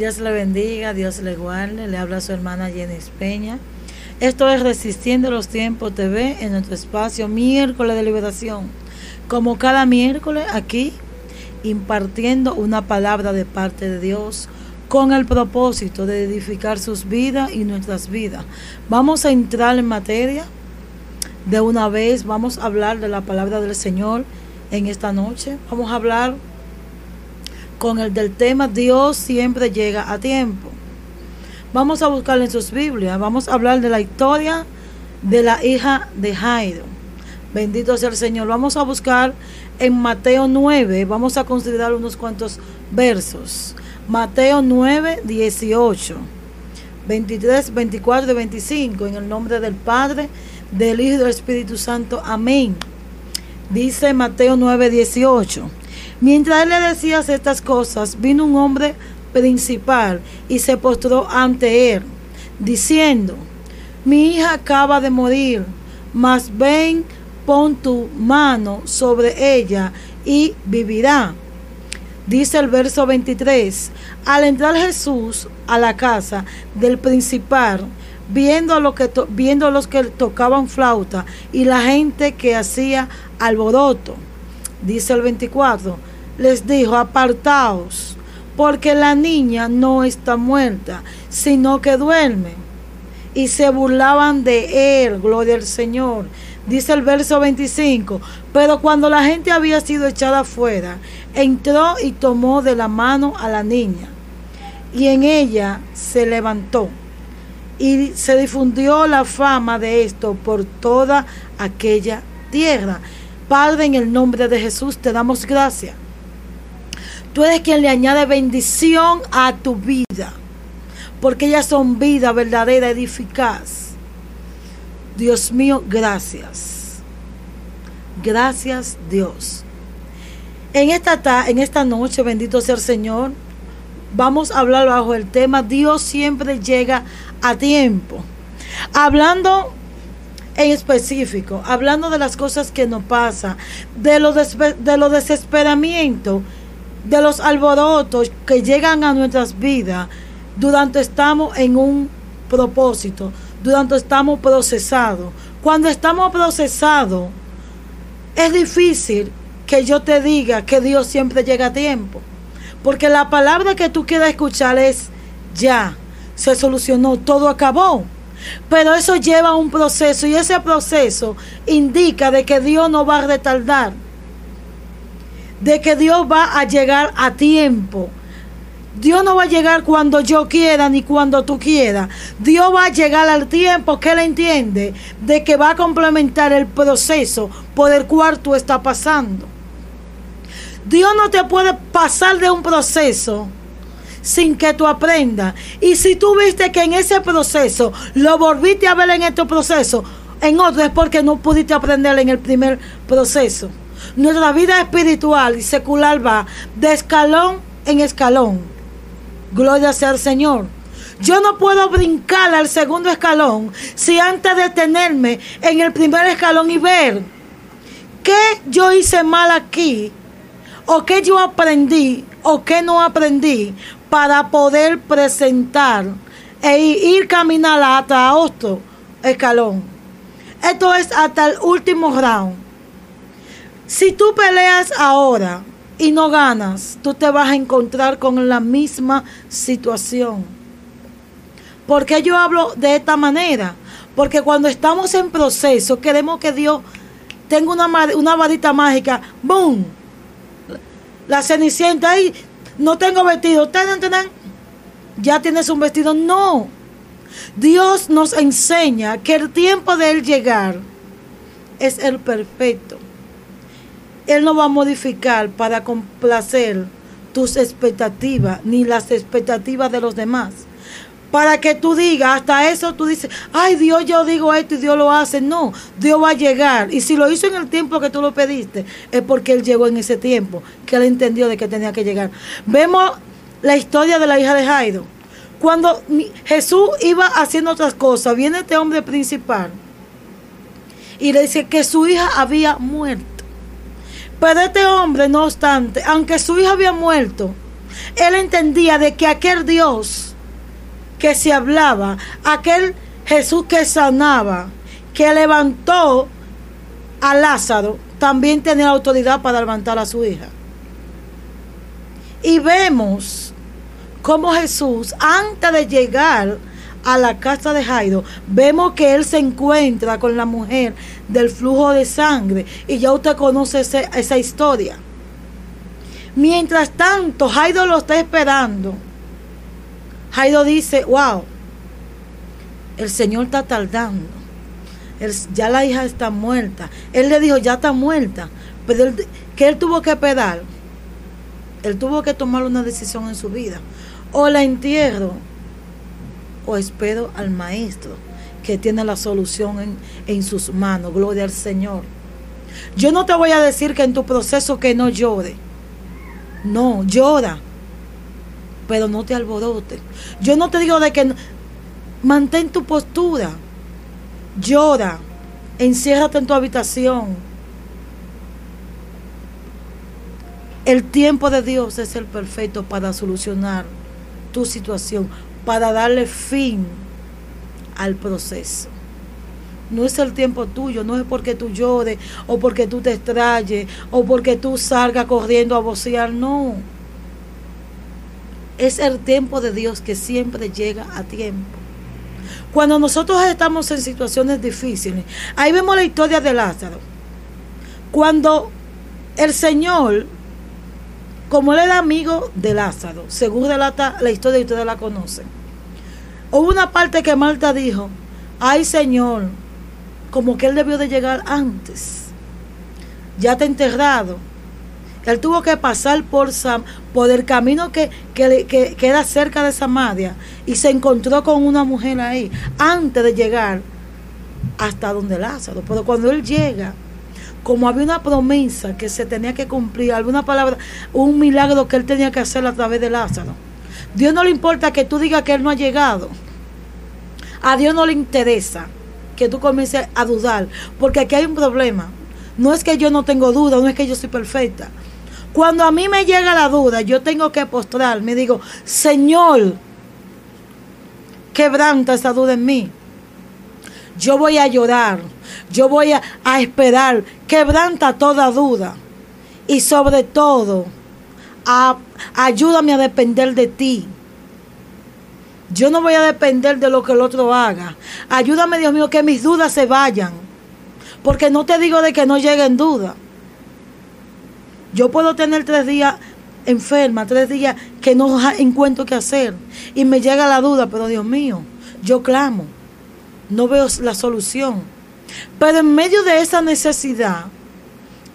Dios le bendiga, Dios le guarde. Le habla su hermana Jenny Peña. Esto es Resistiendo los Tiempos TV en nuestro espacio miércoles de liberación. Como cada miércoles aquí, impartiendo una palabra de parte de Dios con el propósito de edificar sus vidas y nuestras vidas. Vamos a entrar en materia de una vez, vamos a hablar de la palabra del Señor en esta noche. Vamos a hablar con el del tema Dios siempre llega a tiempo. Vamos a buscar en sus Biblias, vamos a hablar de la historia de la hija de Jairo. Bendito sea el Señor. Vamos a buscar en Mateo 9, vamos a considerar unos cuantos versos. Mateo 9, 18, 23, 24 y 25, en el nombre del Padre, del Hijo y del Espíritu Santo. Amén. Dice Mateo 9, 18. Mientras él le decía estas cosas, vino un hombre principal y se postró ante él, diciendo, mi hija acaba de morir, mas ven, pon tu mano sobre ella y vivirá. Dice el verso 23, al entrar Jesús a la casa del principal, viendo a, que viendo los que tocaban flauta y la gente que hacía alboroto, dice el 24, les dijo, apartaos, porque la niña no está muerta, sino que duerme. Y se burlaban de él, gloria al Señor. Dice el verso 25, pero cuando la gente había sido echada afuera, entró y tomó de la mano a la niña. Y en ella se levantó. Y se difundió la fama de esto por toda aquella tierra. Padre, en el nombre de Jesús te damos gracias Tú eres quien le añade bendición a tu vida. Porque ellas son vida verdadera, eficaz. Dios mío, gracias. Gracias Dios. En esta, en esta noche, bendito sea el Señor, vamos a hablar bajo el tema Dios siempre llega a tiempo. Hablando en específico, hablando de las cosas que nos pasan, de los de lo desesperamiento de los alborotos que llegan a nuestras vidas durante estamos en un propósito, durante estamos procesados. Cuando estamos procesados, es difícil que yo te diga que Dios siempre llega a tiempo. Porque la palabra que tú quieras escuchar es ya, se solucionó, todo acabó. Pero eso lleva un proceso y ese proceso indica de que Dios no va a retardar de que Dios va a llegar a tiempo. Dios no va a llegar cuando yo quiera ni cuando tú quieras. Dios va a llegar al tiempo que Él entiende de que va a complementar el proceso por el cual tú estás pasando. Dios no te puede pasar de un proceso sin que tú aprendas. Y si tú viste que en ese proceso lo volviste a ver en este proceso, en otro es porque no pudiste aprender en el primer proceso. Nuestra vida espiritual y secular va de escalón en escalón. Gloria sea al Señor. Yo no puedo brincar al segundo escalón si antes de tenerme en el primer escalón y ver qué yo hice mal aquí, o qué yo aprendí, o qué no aprendí, para poder presentar e ir caminar hasta otro escalón. Esto es hasta el último round. Si tú peleas ahora y no ganas, tú te vas a encontrar con la misma situación. ¿Por qué yo hablo de esta manera? Porque cuando estamos en proceso, queremos que Dios tenga una, una varita mágica. ¡Boom! La cenicienta ahí, no tengo vestido. Ya tienes un vestido. No. Dios nos enseña que el tiempo de Él llegar es el perfecto. Él no va a modificar para complacer tus expectativas ni las expectativas de los demás. Para que tú digas, hasta eso tú dices, ay Dios, yo digo esto y Dios lo hace. No, Dios va a llegar. Y si lo hizo en el tiempo que tú lo pediste, es porque Él llegó en ese tiempo, que Él entendió de que tenía que llegar. Vemos la historia de la hija de Jairo. Cuando Jesús iba haciendo otras cosas, viene este hombre principal y le dice que su hija había muerto. Pero este hombre, no obstante, aunque su hija había muerto, Él entendía de que aquel Dios que se hablaba, aquel Jesús que sanaba, que levantó a Lázaro, también tenía autoridad para levantar a su hija. Y vemos cómo Jesús, antes de llegar a la casa de Jairo, vemos que él se encuentra con la mujer del flujo de sangre. Y ya usted conoce esa historia. Mientras tanto, Jairo lo está esperando. Jairo dice, wow, el Señor está tardando. ya la hija está muerta. Él le dijo, ya está muerta. Pero que él tuvo que pedar. Él tuvo que tomar una decisión en su vida. O la entierro o espero al maestro que tiene la solución en, en sus manos. Gloria al Señor. Yo no te voy a decir que en tu proceso que no llore. No, llora. Pero no te alborotes. Yo no te digo de que mantén tu postura. Llora. Enciérrate en tu habitación. El tiempo de Dios es el perfecto para solucionar tu situación para darle fin al proceso. No es el tiempo tuyo, no es porque tú llores o porque tú te extrayes o porque tú salgas corriendo a vocear, no. Es el tiempo de Dios que siempre llega a tiempo. Cuando nosotros estamos en situaciones difíciles, ahí vemos la historia de Lázaro. Cuando el Señor como él era amigo de Lázaro, según relata la historia y ustedes la conocen, hubo una parte que Marta dijo, ay Señor, como que él debió de llegar antes, ya te enterrado. Él tuvo que pasar por, Sam, por el camino que, que, que queda cerca de Samaria y se encontró con una mujer ahí antes de llegar hasta donde Lázaro. Pero cuando él llega, como había una promesa que se tenía que cumplir, alguna palabra, un milagro que él tenía que hacer a través de Lázaro. Dios no le importa que tú digas que él no ha llegado. A Dios no le interesa que tú comiences a dudar, porque aquí hay un problema. No es que yo no tengo duda, no es que yo soy perfecta. Cuando a mí me llega la duda, yo tengo que postrar, me digo, Señor, quebranta esa duda en mí. Yo voy a llorar yo voy a, esperar, quebranta toda duda. Y sobre todo, ayúdame a depender de ti. Yo no voy a depender de lo que el otro haga. Ayúdame, Dios mío, que mis dudas se vayan. Porque no te digo de que no lleguen dudas. Yo puedo tener tres días enferma, tres días que no encuentro qué hacer. Y me llega la duda, pero Dios mío, yo clamo. No veo la solución. Pero en medio de esa necesidad,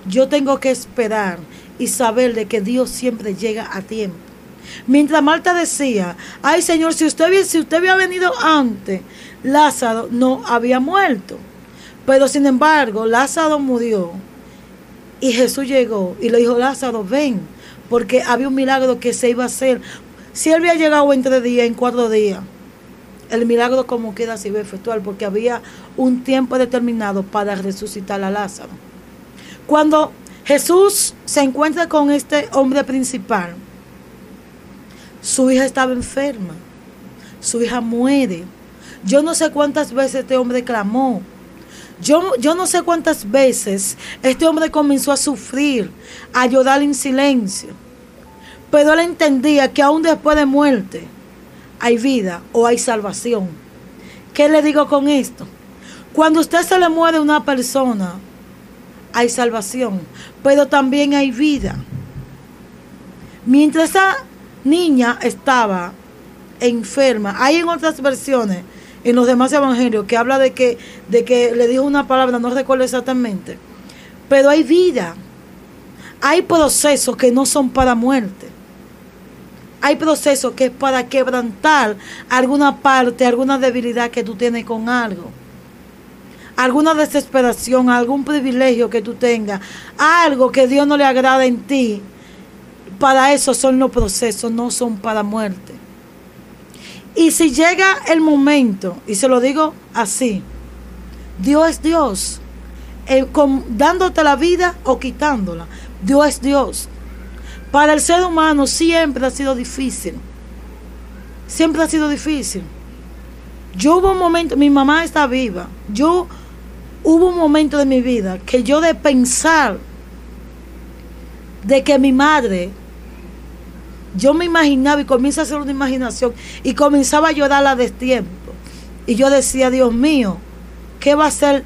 yo tengo que esperar y saber de que Dios siempre llega a tiempo. Mientras Marta decía, ay Señor, si usted, si usted había venido antes, Lázaro no había muerto. Pero sin embargo, Lázaro murió y Jesús llegó y le dijo, Lázaro, ven, porque había un milagro que se iba a hacer. Si él había llegado en tres días, en cuatro días, el milagro como queda se iba a efectuar, porque había un tiempo determinado para resucitar a Lázaro. Cuando Jesús se encuentra con este hombre principal, su hija estaba enferma, su hija muere. Yo no sé cuántas veces este hombre clamó. Yo, yo no sé cuántas veces este hombre comenzó a sufrir, a llorar en silencio. Pero él entendía que aún después de muerte hay vida o hay salvación. ¿Qué le digo con esto? Cuando usted se le muere a una persona, hay salvación, pero también hay vida. Mientras esa niña estaba enferma, hay en otras versiones, en los demás evangelios, que habla de que, de que le dijo una palabra, no recuerdo exactamente, pero hay vida. Hay procesos que no son para muerte. Hay procesos que es para quebrantar alguna parte, alguna debilidad que tú tienes con algo alguna desesperación, algún privilegio que tú tengas, algo que Dios no le agrada en ti, para eso son los procesos, no son para muerte. Y si llega el momento, y se lo digo así, Dios es Dios, eh, dándote la vida o quitándola, Dios es Dios. Para el ser humano siempre ha sido difícil. Siempre ha sido difícil. Yo hubo un momento, mi mamá está viva. Yo hubo un momento de mi vida que yo de pensar de que mi madre, yo me imaginaba y comienza a hacer una imaginación y comenzaba a llorar a destiempo. Y yo decía, Dios mío, ¿qué va a ser?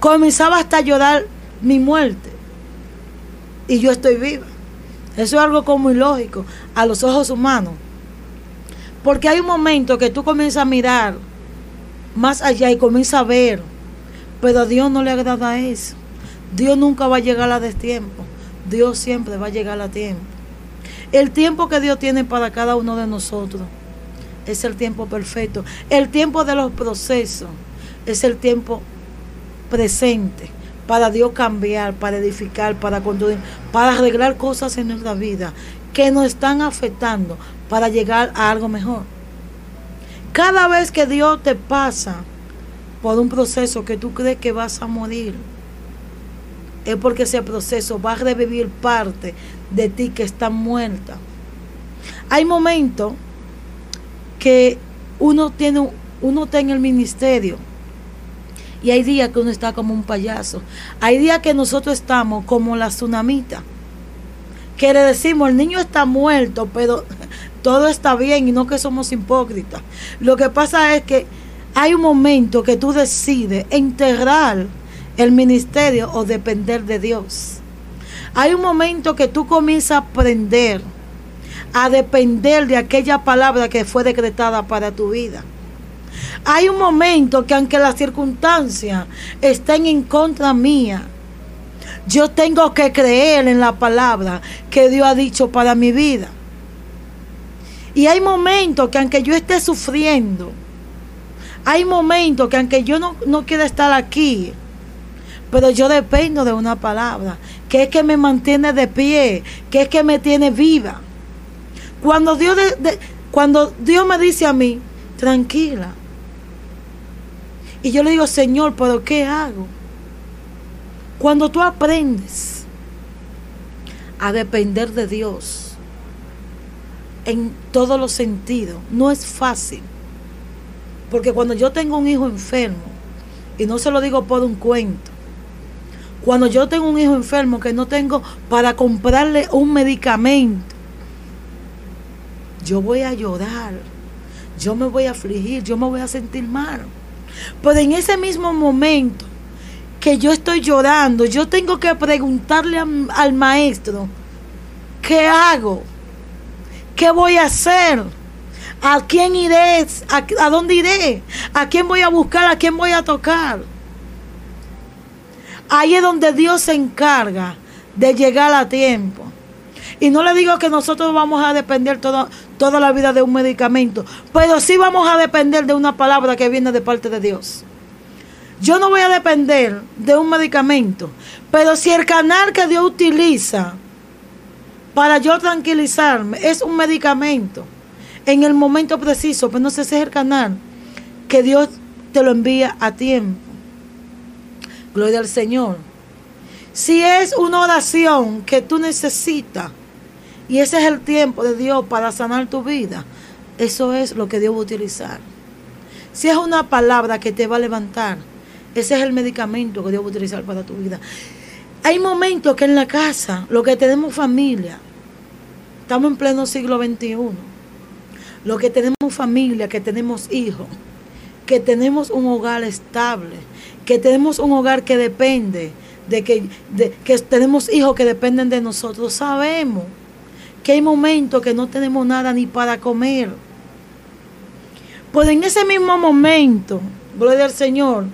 Comenzaba hasta a llorar mi muerte. Y yo estoy viva. Eso es algo como ilógico a los ojos humanos. Porque hay un momento que tú comienzas a mirar más allá y comienzas a ver. Pero a Dios no le agrada eso. Dios nunca va a llegar a destiempo. Dios siempre va a llegar a tiempo. El tiempo que Dios tiene para cada uno de nosotros es el tiempo perfecto. El tiempo de los procesos es el tiempo presente para Dios cambiar, para edificar, para construir, para arreglar cosas en nuestra vida que nos están afectando para llegar a algo mejor. Cada vez que Dios te pasa por un proceso que tú crees que vas a morir, es porque ese proceso va a revivir parte de ti que está muerta. Hay momentos que uno tiene uno está en el ministerio y hay días que uno está como un payaso. Hay días que nosotros estamos como la tsunamita. Que le decimos, el niño está muerto, pero todo está bien y no que somos hipócritas. Lo que pasa es que hay un momento que tú decides enterrar el ministerio o depender de Dios. Hay un momento que tú comienzas a aprender a depender de aquella palabra que fue decretada para tu vida. Hay un momento que aunque las circunstancias estén en contra mía, yo tengo que creer en la palabra que Dios ha dicho para mi vida. Y hay momentos que aunque yo esté sufriendo, hay momentos que aunque yo no, no quiera estar aquí, pero yo dependo de una palabra, que es que me mantiene de pie, que es que me tiene viva. Cuando Dios, cuando Dios me dice a mí, tranquila, y yo le digo, Señor, pero ¿qué hago? Cuando tú aprendes a depender de Dios en todos los sentidos, no es fácil. Porque cuando yo tengo un hijo enfermo, y no se lo digo por un cuento, cuando yo tengo un hijo enfermo que no tengo para comprarle un medicamento, yo voy a llorar, yo me voy a afligir, yo me voy a sentir mal. Pero en ese mismo momento que yo estoy llorando, yo tengo que preguntarle al maestro, ¿qué hago? ¿Qué voy a hacer? ¿A quién iré? ¿A, dónde iré? ¿A quién voy a buscar? ¿A quién voy a tocar? Ahí es donde Dios se encarga de llegar a tiempo. Y no le digo que nosotros vamos a depender toda, toda la vida de un medicamento, pero sí vamos a depender de una palabra que viene de parte de Dios. Yo no voy a depender de un medicamento, pero si el canal que Dios utiliza para yo tranquilizarme es un medicamento en el momento preciso, pues no sé si es el canal que Dios te lo envía a tiempo. Gloria al Señor. Si es una oración que tú necesitas, y ese es el tiempo de Dios para sanar tu vida. Eso es lo que Dios va a utilizar. Si es una palabra que te va a levantar, ese es el medicamento que Dios va a utilizar para tu vida. Hay momentos que en la casa, lo que tenemos familia, estamos en pleno siglo XXI, lo que tenemos familia, que tenemos hijos, que tenemos un hogar estable, que tenemos un hogar que depende de que, de, que tenemos hijos que dependen de nosotros, sabemos que hay momentos que no tenemos nada ni para comer. Pues en ese mismo momento, gloria al Señor,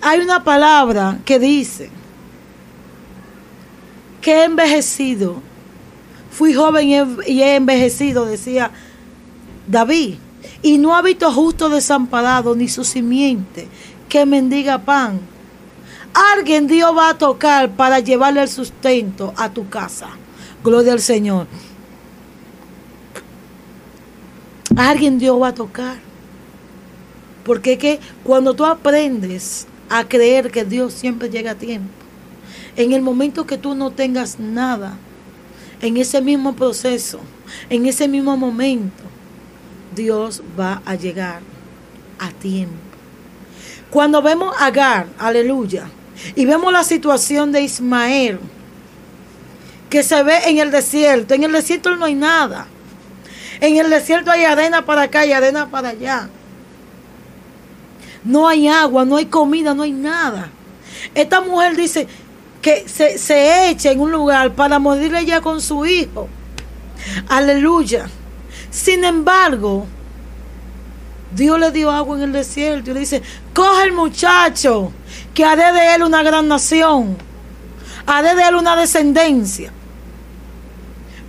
hay una palabra que dice que he envejecido. Fui joven y he envejecido, decía David. Y no ha visto justo desamparado ni su simiente que mendiga pan. Alguien Dios va a tocar para llevarle el sustento a tu casa. Gloria al Señor alguien Dios va a tocar. Porque es que cuando tú aprendes a creer que Dios siempre llega a tiempo, en el momento que tú no tengas nada, en ese mismo proceso, en ese mismo momento, Dios va a llegar a tiempo. Cuando vemos a Agar, aleluya, y vemos la situación de Ismael, que se ve en el desierto, en el desierto no hay nada. En el desierto hay arena para acá y arena para allá. No hay agua, no hay comida, no hay nada. Esta mujer dice que se, echa en un lugar para morirle ya con su hijo. Aleluya. Sin embargo, Dios le dio agua en el desierto y le dice, coge el muchacho, que haré de él una gran nación, haré de él una descendencia.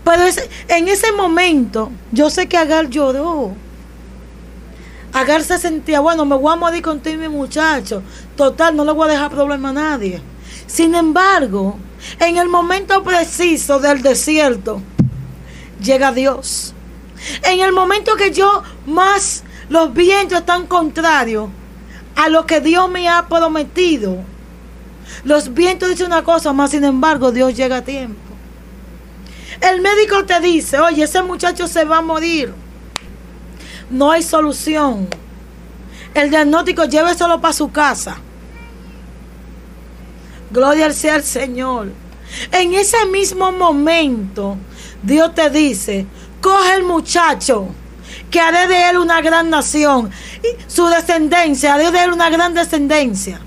Pero en ese momento, yo sé que Agar lloró. Agar se sentía, bueno, me voy a morir contigo, mi muchacho. Total, no le voy a dejar problema a nadie. Sin embargo, en el momento preciso del desierto, llega Dios. En el momento que yo más los vientos están contrarios a lo que Dios me ha prometido. Los vientos dicen una cosa, más sin embargo Dios llega a tiempo. El médico te dice, oye, ese muchacho se va a morir. No hay solución. El diagnóstico lléveselo para su casa. Gloria al sea el Señor. En ese mismo momento, Dios te dice, coge el muchacho, que haré de él una gran nación. Y su descendencia, haré de él una gran descendencia.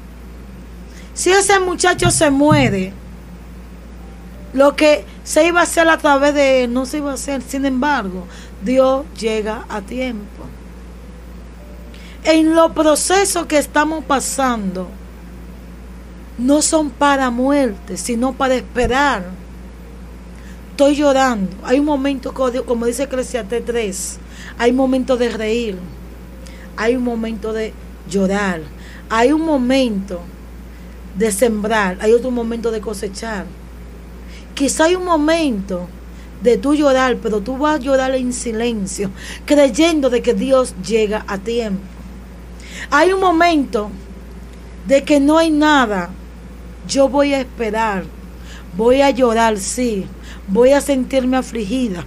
Si ese muchacho se muere, lo que se iba a hacer a través de él no se iba a hacer. Sin embargo, Dios llega a tiempo. En los procesos que estamos pasando, no son para muerte, sino para esperar. Estoy llorando. Hay un momento, como dice Eclesiastes 3, hay momentos de reír, hay un momento de llorar, hay un momento de sembrar, hay otro momento de cosechar. Quizá hay un momento de tú llorar, pero tú vas a llorar en silencio, creyendo de que Dios llega a tiempo. Hay un momento de que no hay nada, yo voy a esperar, voy a llorar, sí, voy a sentirme afligida,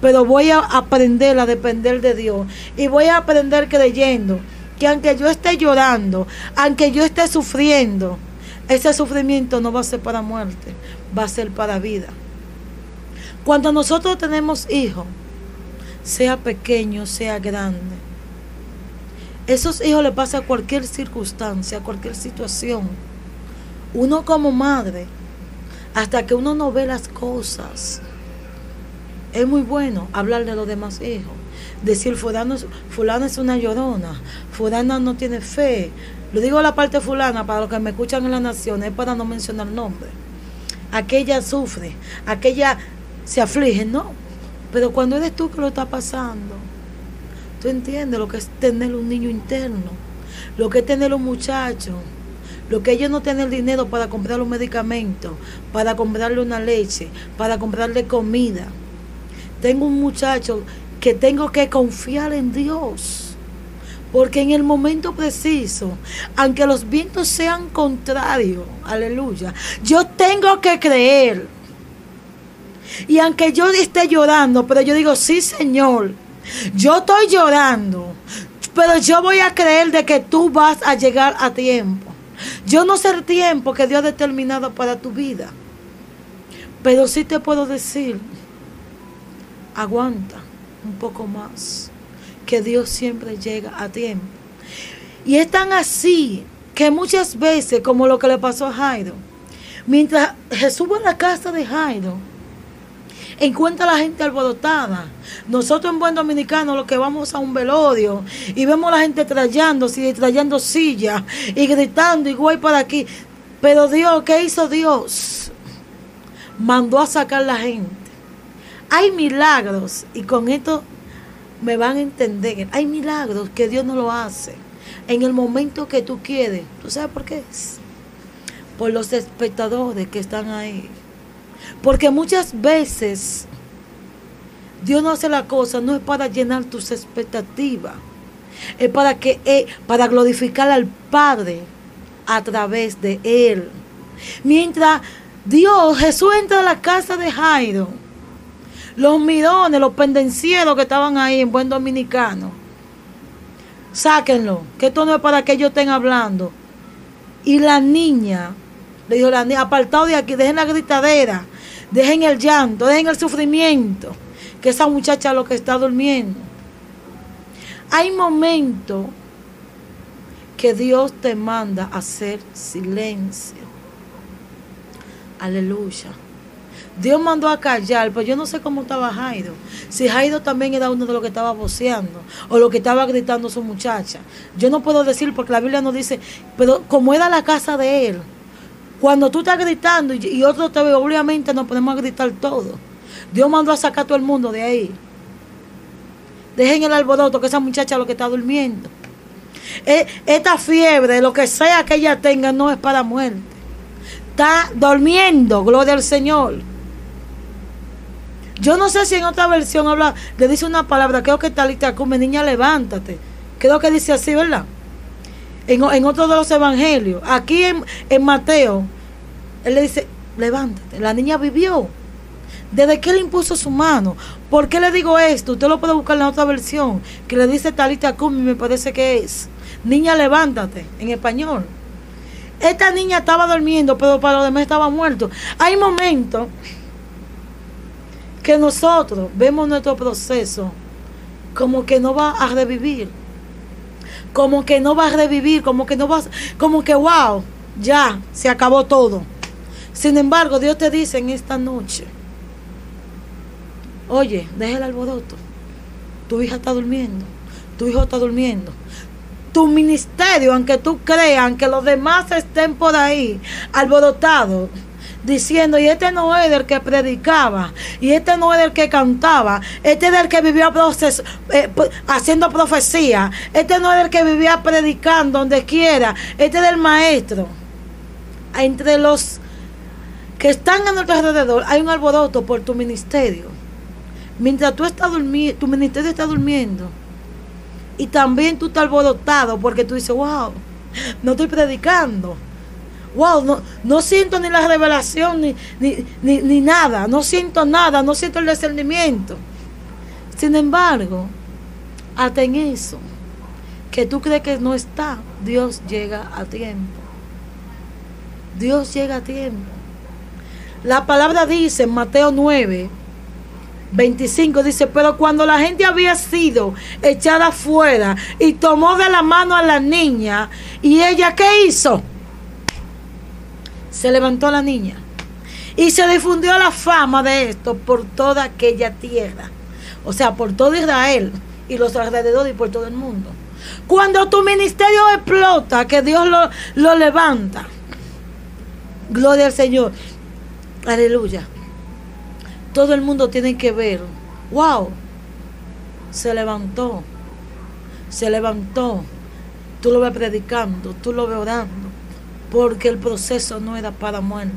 pero voy a aprender a depender de Dios y voy a aprender creyendo que aunque yo esté llorando, aunque yo esté sufriendo, ese sufrimiento no va a ser para muerte, va a ser para vida. Cuando nosotros tenemos hijos, sea pequeño, sea grande, esos hijos le pasa a cualquier circunstancia, a cualquier situación. Uno como madre hasta que uno no ve las cosas. Es muy bueno hablar de los demás hijos. Decir, fulano, fulano es una llorona, fulana no tiene fe. Lo digo la parte fulana para los que me escuchan en la nación, es para no mencionar nombre. Aquella sufre, aquella se aflige, no. Pero cuando eres tú que lo está pasando, tú entiendes lo que es tener un niño interno, lo que es tener un muchacho lo que ellos no tienen dinero para comprar un medicamento, para comprarle una leche, para comprarle comida. Tengo un muchacho que tengo que confiar en Dios. Porque en el momento preciso, aunque los vientos sean contrarios, aleluya, yo tengo que creer. Y aunque yo esté llorando, pero yo digo, sí Señor, yo estoy llorando, pero yo voy a creer de que tú vas a llegar a tiempo. Yo no sé el tiempo que Dios ha determinado para tu vida, pero sí te puedo decir, aguanta un poco más, que Dios siempre llega a tiempo. Y es tan así que muchas veces, como lo que le pasó a Jairo, mientras Jesús va a la casa de Jairo, encuentra a la gente alborotada. Nosotros en buen dominicano lo que vamos a un velorio y vemos a la gente trayéndose y trayendo sillas y gritando y güey para aquí. Pero Dios, ¿qué hizo Dios? Mandó a sacar la gente. Hay milagros y con esto me van a entender. Hay milagros que Dios no lo hace en el momento que tú quieres. ¿Tú sabes por qué es? Por los espectadores que están ahí. Porque muchas veces Dios no hace la cosa, no es para llenar tus expectativas, es para que eh, para glorificar al Padre a través de él. Mientras Dios, Jesús entra a la casa de Jairo, los mirones, los pendencieros que estaban ahí en buen dominicano. Sáquenlo, que esto no es para que ellos estén hablando. Y la niña, le dijo la niña, apartado de aquí, dejen la gritadera, dejen el llanto, dejen el sufrimiento, que esa muchacha lo que está durmiendo. Hay momentos que Dios te manda a hacer silencio. Aleluya. Dios mandó a callar, pero yo no sé cómo estaba Jairo. Si Jairo también era uno de los que estaba voceando o lo que estaba gritando su muchacha. Yo no puedo decir porque la Biblia no dice, pero como era la casa de él, cuando tú estás gritando y, otro te ve, obviamente nos podemos a gritar todo. Dios mandó a sacar a todo el mundo de ahí. Dejen el alboroto, que esa muchacha lo que está durmiendo. E, esta fiebre, lo que sea que ella tenga, no es para muerte. Está durmiendo, gloria al Señor. Yo no sé si en otra versión habla, le dice una palabra, creo que talita come, niña, levántate. Creo que dice así, ¿verdad? En, en otro de los evangelios. Aquí en, en Mateo, él le dice, levántate. La niña vivió. Desde que él impuso su mano. ¿Por qué le digo esto? Usted lo puede buscar en la otra versión. Que le dice Talita Kumi, me parece que es. Niña, levántate. En español. Esta niña estaba durmiendo, pero para los demás estaba muerto. Hay momentos que nosotros vemos nuestro proceso como que no va a revivir. Como que no va a revivir, como que no va, como que wow, ya se acabó todo. Sin embargo, Dios te dice en esta noche, oye, deja el alboroto. Tu hija está durmiendo, tu hijo está durmiendo. Tu ministerio, aunque tú creas, que los demás estén por ahí alborotados, diciendo, y este no es el que predicaba, y este no es el que cantaba, este es el que vivía eh, haciendo profecía, este no es el que vivía predicando donde quiera, este es el maestro. Entre los que están a nuestro alrededor hay un alboroto por tu ministerio. Mientras tú estás durmiendo, tu ministerio está durmiendo. Y también tú estás alborotado porque tú dices, wow, no estoy predicando wow, no, no siento ni la revelación ni, ni, nada, no siento nada, no siento el discernimiento. Sin embargo, hasta en eso, que tú crees que no está, Dios llega a tiempo. Dios llega a tiempo. La palabra dice en Mateo 9, 25 dice, pero cuando la gente había sido echada afuera y tomó de la mano a la niña, ¿y ella qué hizo? se levantó la niña y se difundió la fama de esto por toda aquella tierra, o sea, por todo Israel y los alrededores y por todo el mundo. Cuando tu ministerio explota, que Dios lo, lo levanta, gloria al Señor, aleluya. Todo el mundo tiene que ver, wow, se levantó, se levantó. Tú lo ves predicando, tú lo ves orando porque el proceso no era para muerte.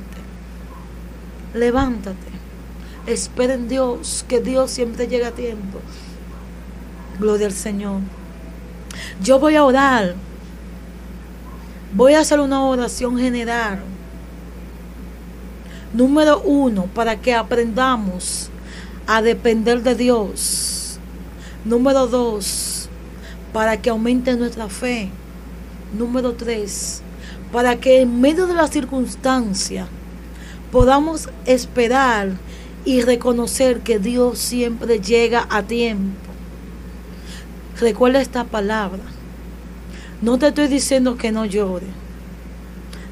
Levántate, espera en Dios, que Dios siempre llega a tiempo. Gloria al Señor. Yo voy a orar. Voy a hacer una oración general. Número uno, para que aprendamos a depender de Dios. Número dos, para que aumente nuestra fe. Número tres, para que en medio de la circunstancia podamos esperar y reconocer que Dios siempre llega a tiempo. Recuerda esta palabra. No te estoy diciendo que no llore.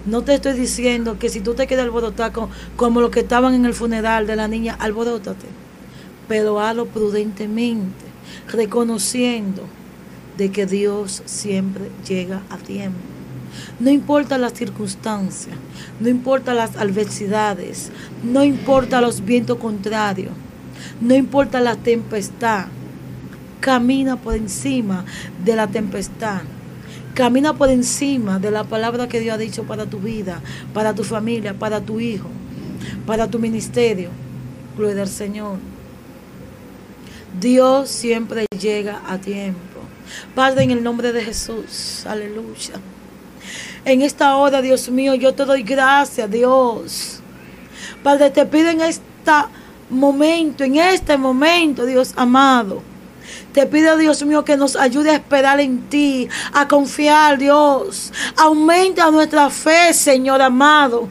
No te estoy diciendo que si tú te quedas alborotado como, como los que estaban en el funeral de la niña, alborótate. Pero hazlo prudentemente, reconociendo de que Dios siempre llega a tiempo. No importa las circunstancias, no importa las adversidades, no importa los vientos contrarios, no importa la tempestad. Camina por encima de la tempestad. Camina por encima de la palabra que Dios ha dicho para tu vida, para tu familia, para tu hijo, para tu ministerio. Gloria al Señor. Dios siempre llega a tiempo. Padre, en el nombre de Jesús. Aleluya. En esta hora, Dios mío, yo te doy gracias, Dios. Padre, te pido en esta momento, en este momento, Dios amado. Te pido, Dios mío, que nos ayude a esperar en ti, a confiar, Dios. Aumenta nuestra fe, Señor amado.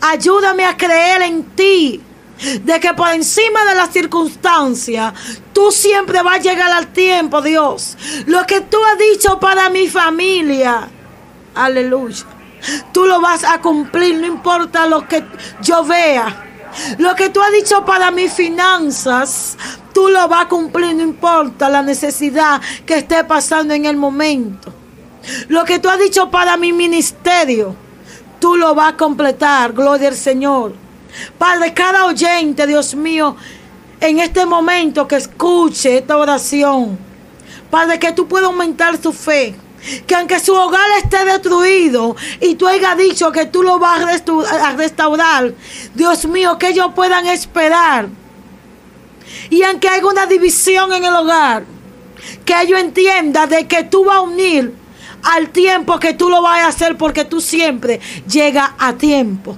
Ayúdame a creer en ti. De que por encima de las circunstancias, tú siempre vas a llegar al tiempo, Dios. Lo que tú has dicho para mi familia. Aleluya. Tú lo vas a cumplir, no importa lo que yo vea. Lo que tú has dicho para mis finanzas, tú lo vas a cumplir, no importa la necesidad que esté pasando en el momento. Lo que tú has dicho para mi ministerio, tú lo vas a completar, gloria al Señor. Padre, cada oyente, Dios mío, en este momento que escuche esta oración, Padre, que tú puedas aumentar su fe que aunque su hogar esté destruido y tú hayas dicho que tú lo vas a restaurar, Dios mío, que ellos puedan esperar. Y aunque haya una división en el hogar, que ellos entiendan de que tú vas a unir al tiempo que tú lo vas a hacer porque tú siempre llegas a tiempo.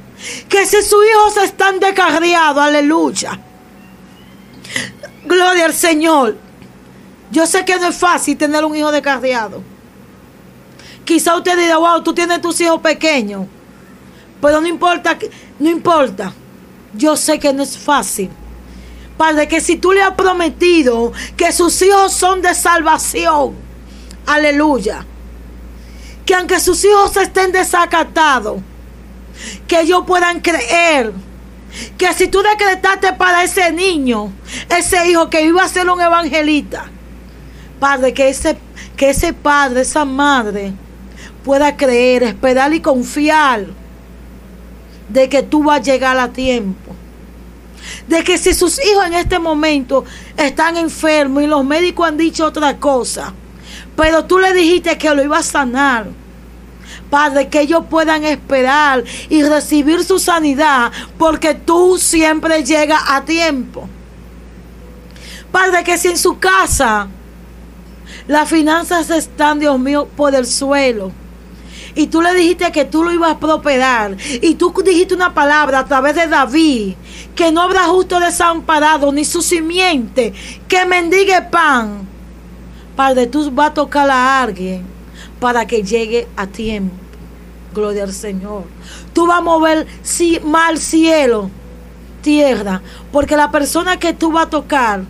Que si sus hijos están descarriados, aleluya. Gloria al Señor. Yo sé que no es fácil tener un hijo descarriado. Quizá usted diga, wow, tú tienes tus hijos pequeños. Pero no importa, no importa. Yo sé que no es fácil. Padre, que si tú le has prometido que sus hijos son de salvación, aleluya. Que aunque sus hijos estén desacatados, que ellos puedan creer. Que si tú decretaste para ese niño, ese hijo que iba a ser un evangelista, Padre, que ese, que ese padre, esa madre, pueda creer, esperar y confiar de que tú vas a llegar a tiempo. De que si sus hijos en este momento están enfermos y los médicos han dicho otra cosa, pero tú le dijiste que lo iba a sanar. Padre, que ellos puedan esperar y recibir su sanidad, porque tú siempre llegas a tiempo. Padre, que si en su casa las finanzas están, Dios mío, por el suelo y tú le dijiste que tú lo ibas a prosperar y tú dijiste una palabra a través de David que no habrá justo desamparado ni su simiente que mendigue pan. Padre, tú vas a tocar a alguien para que llegue a tiempo. Gloria al Señor. Tú vas a mover mal cielo, tierra, porque la persona que tú vas a tocar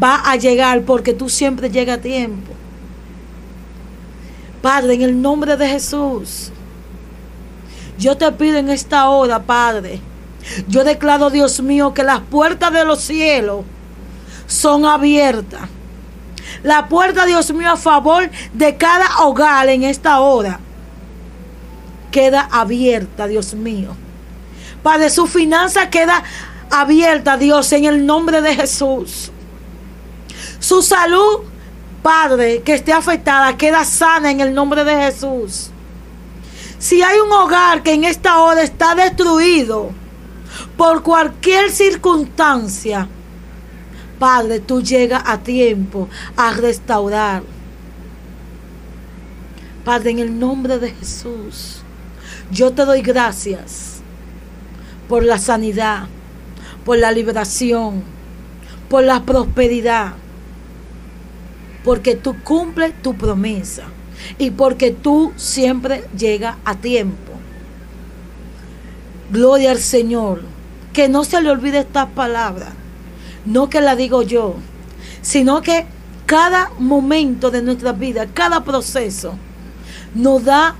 va a llegar porque tú siempre llegas a tiempo. Padre, en el nombre de Jesús, yo te pido en esta hora, Padre, yo declaro, Dios mío, que las puertas de los cielos son abiertas. La puerta, Dios mío, a favor de cada hogar en esta hora queda abierta, Dios mío. Padre, su finanza queda abierta, Dios, en el nombre de Jesús. Su salud Padre, que esté afectada, queda sana en el nombre de Jesús. Si hay un hogar que en esta hora está destruido por cualquier circunstancia, Padre, tú llegas a tiempo a restaurar. Padre, en el nombre de Jesús, yo te doy gracias por la sanidad, por la liberación, por la prosperidad porque tú cumples tu promesa y porque tú siempre llegas a tiempo. Gloria al Señor. Que no se le olvide esta palabra. No que la digo yo, sino que cada momento de nuestra vida, cada proceso, nos da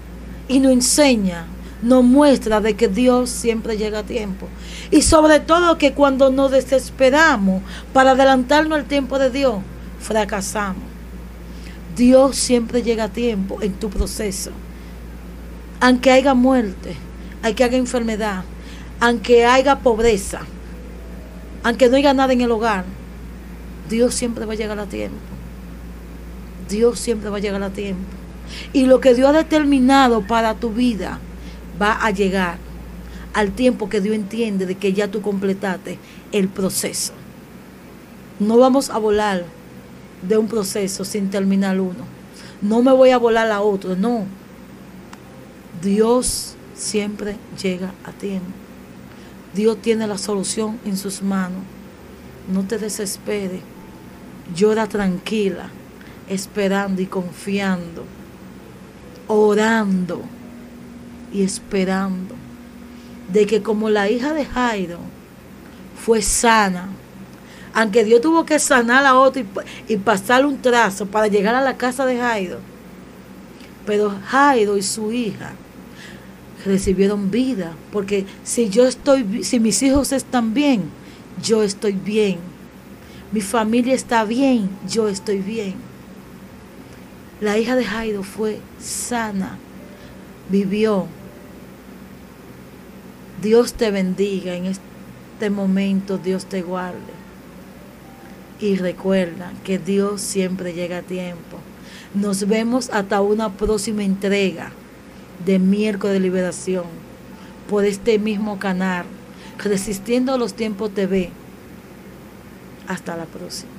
y nos enseña, nos muestra de que Dios siempre llega a tiempo. Y sobre todo que cuando nos desesperamos para adelantarnos al tiempo de Dios, fracasamos. Dios siempre llega a tiempo en tu proceso. Aunque haya muerte, aunque haya enfermedad, aunque haya pobreza, aunque no haya nada en el hogar, Dios siempre va a llegar a tiempo. Dios siempre va a llegar a tiempo. Y lo que Dios ha determinado para tu vida va a llegar al tiempo que Dios entiende de que ya tú completaste el proceso. No vamos a volar de un proceso sin terminar uno. No me voy a volar a otro, no. Dios siempre llega a tiempo. Dios tiene la solución en sus manos. No te desesperes. Llora tranquila, esperando y confiando, orando y esperando de que como la hija de Jairo fue sana, aunque Dios tuvo que sanar a otro y, y pasarle un trazo para llegar a la casa de Jairo, pero Jairo y su hija recibieron vida, porque si yo estoy, si mis hijos están bien, yo estoy bien. Mi familia está bien, yo estoy bien. La hija de Jairo fue sana, vivió. Dios te bendiga en este momento, Dios te guarde. Y recuerda que Dios siempre llega a tiempo. Nos vemos hasta una próxima entrega de miércoles de liberación por este mismo canal, Resistiendo a los Tiempos TV. Hasta la próxima.